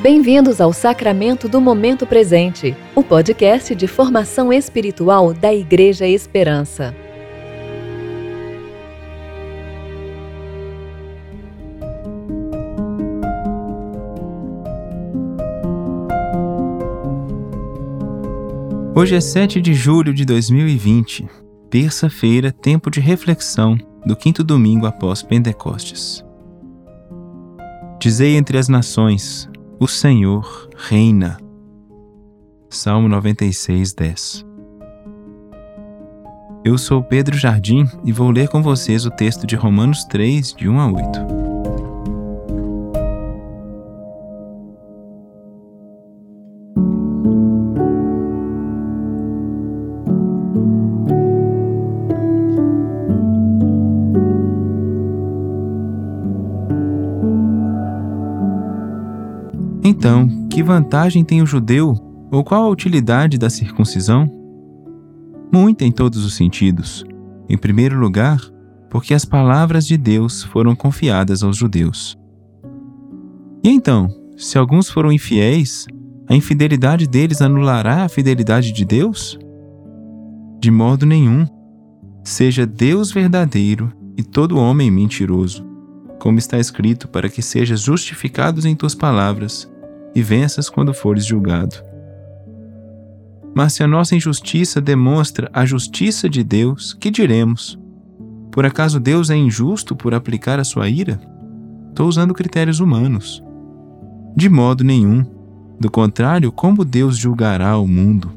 Bem-vindos ao Sacramento do Momento Presente, o podcast de formação espiritual da Igreja Esperança. Hoje é 7 de julho de 2020, terça-feira, tempo de reflexão do quinto domingo após Pentecostes. Dizei entre as nações: o Senhor reina. Salmo 96, 10. Eu sou Pedro Jardim e vou ler com vocês o texto de Romanos 3, de 1 a 8. Então, que vantagem tem o judeu ou qual a utilidade da circuncisão? Muita em todos os sentidos. Em primeiro lugar, porque as palavras de Deus foram confiadas aos judeus. E então, se alguns foram infiéis, a infidelidade deles anulará a fidelidade de Deus? De modo nenhum. Seja Deus verdadeiro e todo homem mentiroso, como está escrito, para que sejas justificados em tuas palavras e venças quando fores julgado. Mas se a nossa injustiça demonstra a justiça de Deus, que diremos? Por acaso Deus é injusto por aplicar a sua ira? Estou usando critérios humanos. De modo nenhum. Do contrário, como Deus julgará o mundo?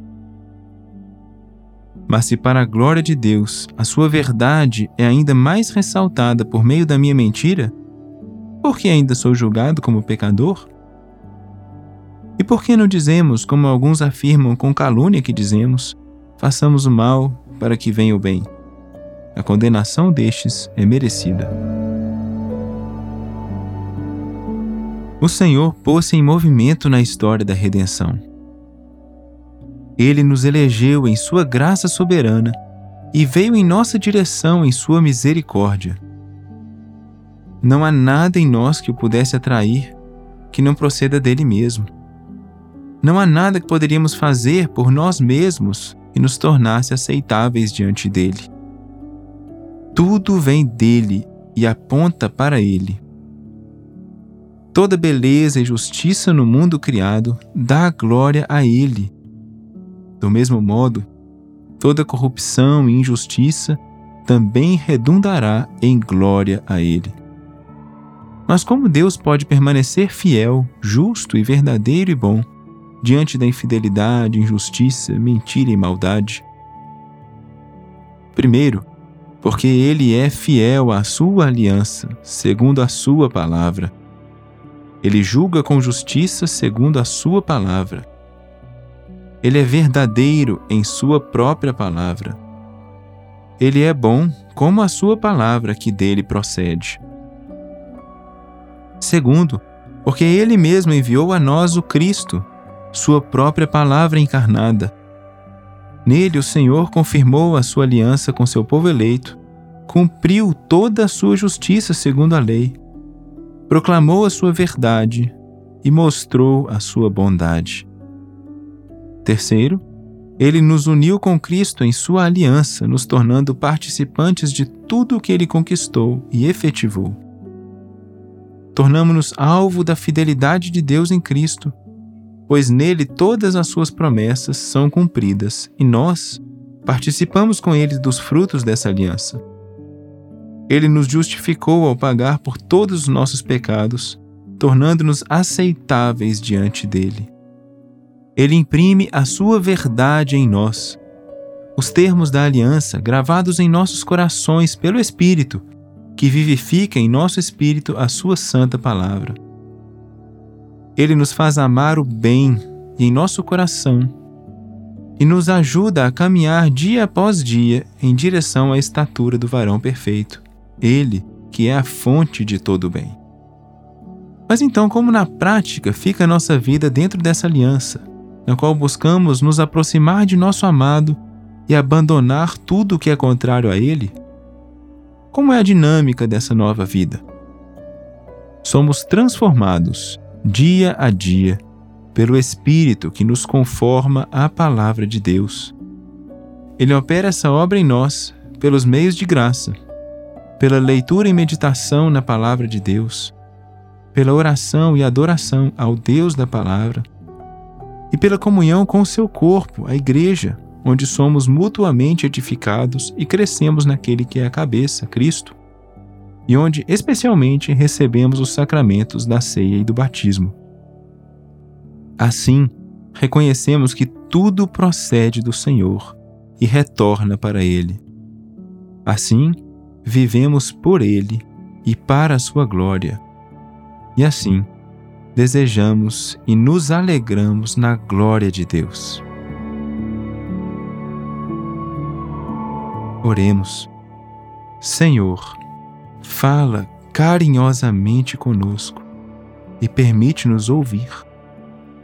Mas se para a glória de Deus a sua verdade é ainda mais ressaltada por meio da minha mentira, por que ainda sou julgado como pecador? E por que não dizemos, como alguns afirmam com calúnia que dizemos, façamos o mal para que venha o bem? A condenação destes é merecida. O Senhor pôs-se em movimento na história da redenção. Ele nos elegeu em Sua graça soberana e veio em nossa direção em Sua misericórdia. Não há nada em nós que o pudesse atrair que não proceda dele mesmo. Não há nada que poderíamos fazer por nós mesmos que nos tornasse aceitáveis diante dele. Tudo vem dele e aponta para ele. Toda beleza e justiça no mundo criado dá glória a ele. Do mesmo modo, toda corrupção e injustiça também redundará em glória a ele. Mas como Deus pode permanecer fiel, justo e verdadeiro e bom diante da infidelidade, injustiça, mentira e maldade? Primeiro, porque ele é fiel à sua aliança, segundo a sua palavra. Ele julga com justiça segundo a sua palavra. Ele é verdadeiro em sua própria palavra. Ele é bom como a sua palavra que dele procede. Segundo, porque ele mesmo enviou a nós o Cristo, sua própria palavra encarnada. Nele o Senhor confirmou a sua aliança com seu povo eleito, cumpriu toda a sua justiça segundo a lei, proclamou a sua verdade e mostrou a sua bondade. Terceiro, ele nos uniu com Cristo em sua aliança, nos tornando participantes de tudo o que ele conquistou e efetivou. Tornamos-nos alvo da fidelidade de Deus em Cristo pois nele todas as suas promessas são cumpridas e nós participamos com ele dos frutos dessa aliança. Ele nos justificou ao pagar por todos os nossos pecados, tornando-nos aceitáveis diante dele. Ele imprime a sua verdade em nós, os termos da aliança gravados em nossos corações pelo Espírito, que vivifica em nosso espírito a sua santa palavra. Ele nos faz amar o bem em nosso coração e nos ajuda a caminhar dia após dia em direção à estatura do varão perfeito, Ele que é a fonte de todo o bem. Mas então, como na prática fica a nossa vida dentro dessa aliança, na qual buscamos nos aproximar de nosso amado e abandonar tudo o que é contrário a Ele? Como é a dinâmica dessa nova vida? Somos transformados dia a dia, pelo Espírito que nos conforma à palavra de Deus. Ele opera essa obra em nós pelos meios de graça, pela leitura e meditação na palavra de Deus, pela oração e adoração ao Deus da palavra e pela comunhão com o seu corpo, a Igreja, onde somos mutuamente edificados e crescemos naquele que é a cabeça, Cristo, e onde especialmente recebemos os sacramentos da ceia e do batismo. Assim, reconhecemos que tudo procede do Senhor e retorna para Ele. Assim, vivemos por Ele e para a Sua glória. E assim, desejamos e nos alegramos na glória de Deus. Oremos. Senhor, fala carinhosamente conosco e permite-nos ouvir.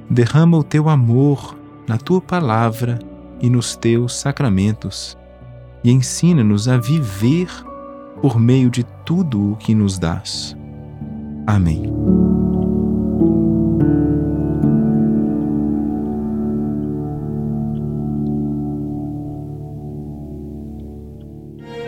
Derrama o teu amor na tua palavra e nos teus sacramentos e ensina-nos a viver por meio de tudo o que nos dás. Amém.